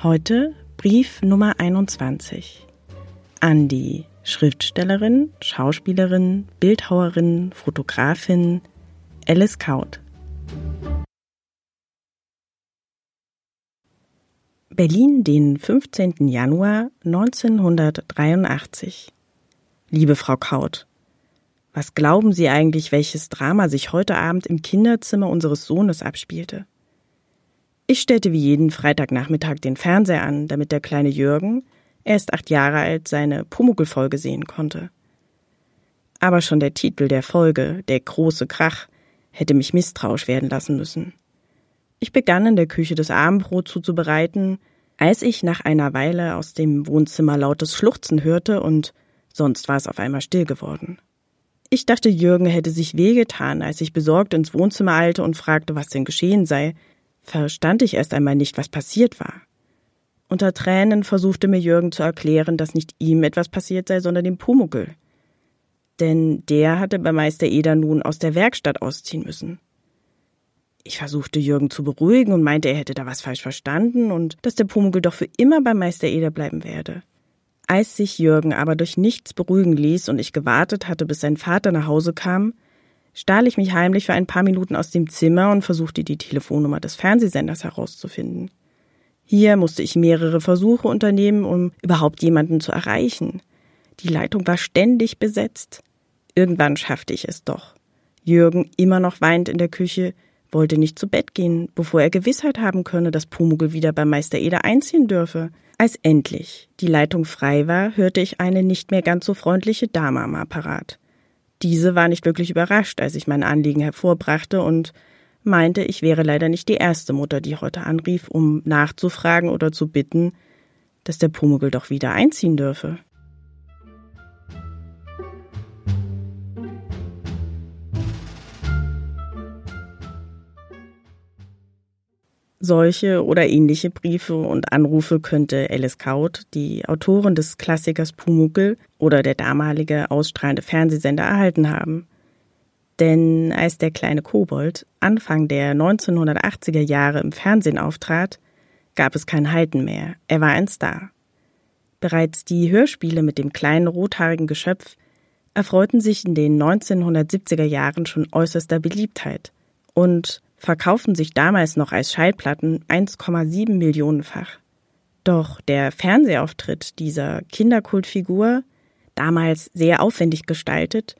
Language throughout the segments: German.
Heute Brief Nummer 21 an die Schriftstellerin, Schauspielerin, Bildhauerin, Fotografin Alice Kaut. Berlin, den 15. Januar 1983. Liebe Frau Kaut, was glauben Sie eigentlich, welches Drama sich heute Abend im Kinderzimmer unseres Sohnes abspielte? Ich stellte wie jeden Freitagnachmittag den Fernseher an, damit der kleine Jürgen, erst acht Jahre alt, seine Pumuckl-Folge sehen konnte. Aber schon der Titel der Folge, der große Krach, hätte mich misstrauisch werden lassen müssen. Ich begann in der Küche das Abendbrot zuzubereiten, als ich nach einer Weile aus dem Wohnzimmer lautes Schluchzen hörte und sonst war es auf einmal still geworden. Ich dachte, Jürgen hätte sich wehgetan, als ich besorgt ins Wohnzimmer eilte und fragte, was denn geschehen sei, verstand ich erst einmal nicht, was passiert war. Unter Tränen versuchte mir Jürgen zu erklären, dass nicht ihm etwas passiert sei, sondern dem Pumuckel. Denn der hatte bei Meister Eder nun aus der Werkstatt ausziehen müssen. Ich versuchte Jürgen zu beruhigen und meinte, er hätte da was falsch verstanden und dass der Pumuckel doch für immer bei Meister Eder bleiben werde. Als sich Jürgen aber durch nichts beruhigen ließ und ich gewartet hatte, bis sein Vater nach Hause kam, stahl ich mich heimlich für ein paar Minuten aus dem Zimmer und versuchte die Telefonnummer des Fernsehsenders herauszufinden. Hier musste ich mehrere Versuche unternehmen, um überhaupt jemanden zu erreichen. Die Leitung war ständig besetzt. Irgendwann schaffte ich es doch. Jürgen, immer noch weint in der Küche, wollte nicht zu Bett gehen, bevor er Gewissheit haben könne, dass Pumuckl wieder bei Meister Eder einziehen dürfe. Als endlich die Leitung frei war, hörte ich eine nicht mehr ganz so freundliche Dame am Apparat. Diese war nicht wirklich überrascht, als ich mein Anliegen hervorbrachte und meinte, ich wäre leider nicht die erste Mutter, die heute anrief, um nachzufragen oder zu bitten, dass der Pumuckl doch wieder einziehen dürfe. Solche oder ähnliche Briefe und Anrufe könnte Alice Kaut, die Autorin des Klassikers Pumuckel oder der damalige ausstrahlende Fernsehsender erhalten haben. Denn als der kleine Kobold Anfang der 1980er Jahre im Fernsehen auftrat, gab es kein Halten mehr. Er war ein Star. Bereits die Hörspiele mit dem kleinen rothaarigen Geschöpf erfreuten sich in den 1970er Jahren schon äußerster Beliebtheit. Und verkauften sich damals noch als Schallplatten 1,7 Millionenfach. Doch der Fernsehauftritt dieser Kinderkultfigur, damals sehr aufwendig gestaltet,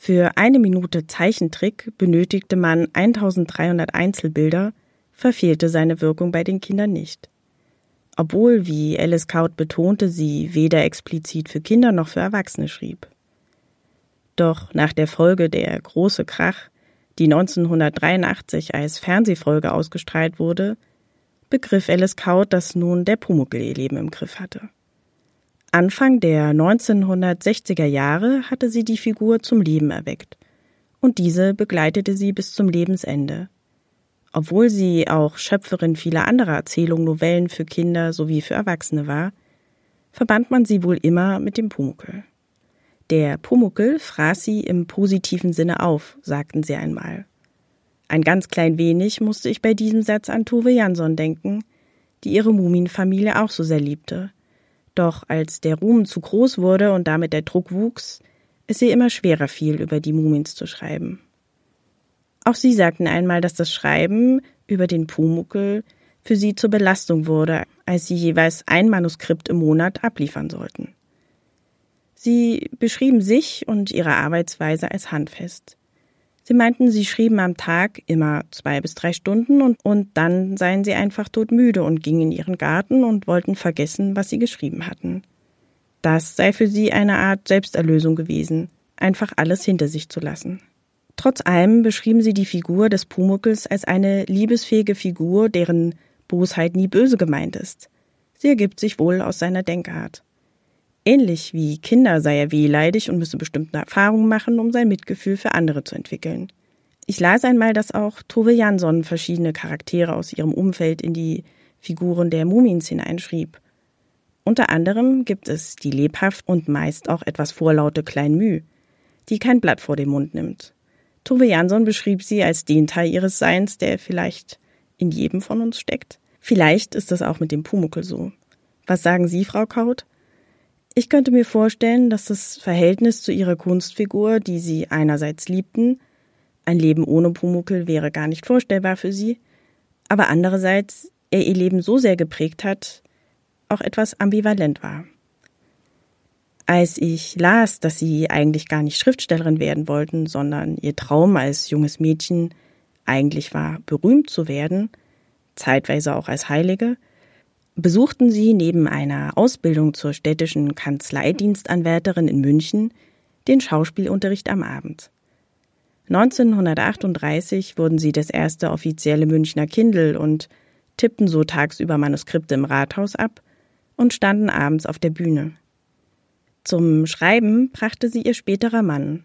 für eine Minute Zeichentrick benötigte man 1300 Einzelbilder, verfehlte seine Wirkung bei den Kindern nicht. Obwohl, wie Alice Kaut betonte, sie weder explizit für Kinder noch für Erwachsene schrieb. Doch nach der Folge Der große Krach die 1983 als Fernsehfolge ausgestrahlt wurde, begriff Alice Kaut, dass nun der Pumuckl ihr Leben im Griff hatte. Anfang der 1960er Jahre hatte sie die Figur zum Leben erweckt und diese begleitete sie bis zum Lebensende. Obwohl sie auch Schöpferin vieler anderer Erzählungen, Novellen für Kinder sowie für Erwachsene war, verband man sie wohl immer mit dem Pumuckl. Der Pumuckel fraß sie im positiven Sinne auf, sagten sie einmal. Ein ganz klein wenig musste ich bei diesem Satz an Tove Jansson denken, die ihre Mumienfamilie auch so sehr liebte. Doch als der Ruhm zu groß wurde und damit der Druck wuchs, es ihr immer schwerer fiel, über die Mumins zu schreiben. Auch sie sagten einmal, dass das Schreiben über den Pumuckel für sie zur Belastung wurde, als sie jeweils ein Manuskript im Monat abliefern sollten. Sie beschrieben sich und ihre Arbeitsweise als handfest. Sie meinten, sie schrieben am Tag immer zwei bis drei Stunden und, und dann seien sie einfach todmüde und gingen in ihren Garten und wollten vergessen, was sie geschrieben hatten. Das sei für sie eine Art Selbsterlösung gewesen, einfach alles hinter sich zu lassen. Trotz allem beschrieben sie die Figur des Pumuckls als eine liebesfähige Figur, deren Bosheit nie böse gemeint ist. Sie ergibt sich wohl aus seiner Denkart. Ähnlich wie Kinder sei er wehleidig und müsse bestimmte Erfahrungen machen, um sein Mitgefühl für andere zu entwickeln. Ich las einmal, dass auch Tove Jansson verschiedene Charaktere aus ihrem Umfeld in die Figuren der Mumins hineinschrieb. Unter anderem gibt es die lebhaft und meist auch etwas vorlaute Klein Müh, die kein Blatt vor den Mund nimmt. Tove Jansson beschrieb sie als den Teil ihres Seins, der vielleicht in jedem von uns steckt. Vielleicht ist das auch mit dem Pumuckel so. Was sagen Sie, Frau Kaut? Ich könnte mir vorstellen, dass das Verhältnis zu ihrer Kunstfigur, die Sie einerseits liebten, ein Leben ohne Pumuckel wäre gar nicht vorstellbar für Sie, aber andererseits er ihr Leben so sehr geprägt hat, auch etwas ambivalent war. Als ich las, dass sie eigentlich gar nicht Schriftstellerin werden wollten, sondern ihr Traum als junges Mädchen eigentlich war, berühmt zu werden, zeitweise auch als Heilige, besuchten sie neben einer Ausbildung zur städtischen Kanzleidienstanwärterin in München den Schauspielunterricht am Abend. 1938 wurden sie das erste offizielle Münchner Kindl und tippten so tagsüber Manuskripte im Rathaus ab und standen abends auf der Bühne. Zum Schreiben brachte sie ihr späterer Mann,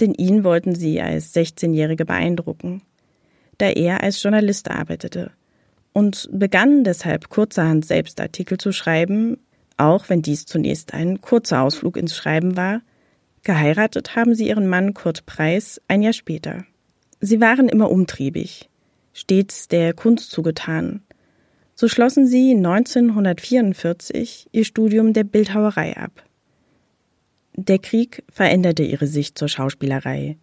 denn ihn wollten sie als 16-Jährige beeindrucken, da er als Journalist arbeitete und begannen deshalb kurzerhand selbst Artikel zu schreiben, auch wenn dies zunächst ein kurzer Ausflug ins Schreiben war. Geheiratet haben sie ihren Mann Kurt Preis ein Jahr später. Sie waren immer umtriebig, stets der Kunst zugetan. So schlossen sie 1944 ihr Studium der Bildhauerei ab. Der Krieg veränderte ihre Sicht zur Schauspielerei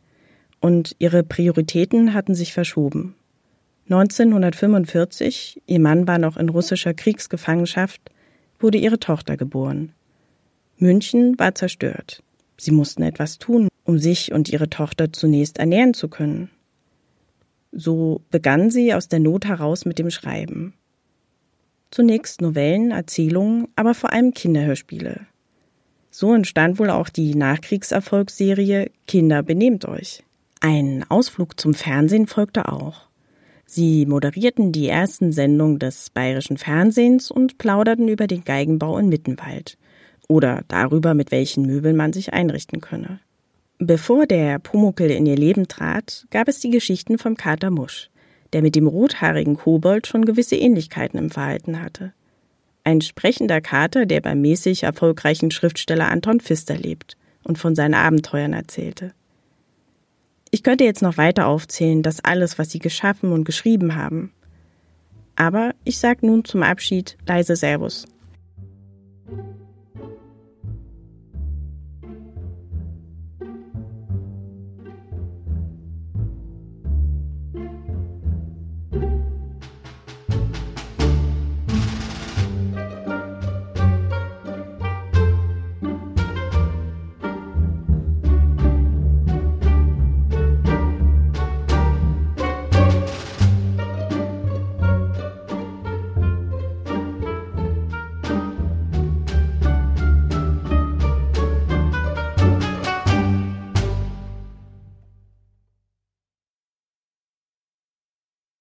und ihre Prioritäten hatten sich verschoben. 1945, ihr Mann war noch in russischer Kriegsgefangenschaft, wurde ihre Tochter geboren. München war zerstört. Sie mussten etwas tun, um sich und ihre Tochter zunächst ernähren zu können. So begann sie aus der Not heraus mit dem Schreiben. Zunächst Novellen, Erzählungen, aber vor allem Kinderhörspiele. So entstand wohl auch die Nachkriegserfolgsserie Kinder benehmt euch. Ein Ausflug zum Fernsehen folgte auch. Sie moderierten die ersten Sendungen des bayerischen Fernsehens und plauderten über den Geigenbau in Mittenwald oder darüber, mit welchen Möbeln man sich einrichten könne. Bevor der Pumuckel in ihr Leben trat, gab es die Geschichten vom Kater Musch, der mit dem rothaarigen Kobold schon gewisse Ähnlichkeiten im Verhalten hatte. Ein sprechender Kater, der beim mäßig erfolgreichen Schriftsteller Anton Pfister lebt und von seinen Abenteuern erzählte. Ich könnte jetzt noch weiter aufzählen, das alles, was sie geschaffen und geschrieben haben. Aber ich sag nun zum Abschied leise Servus.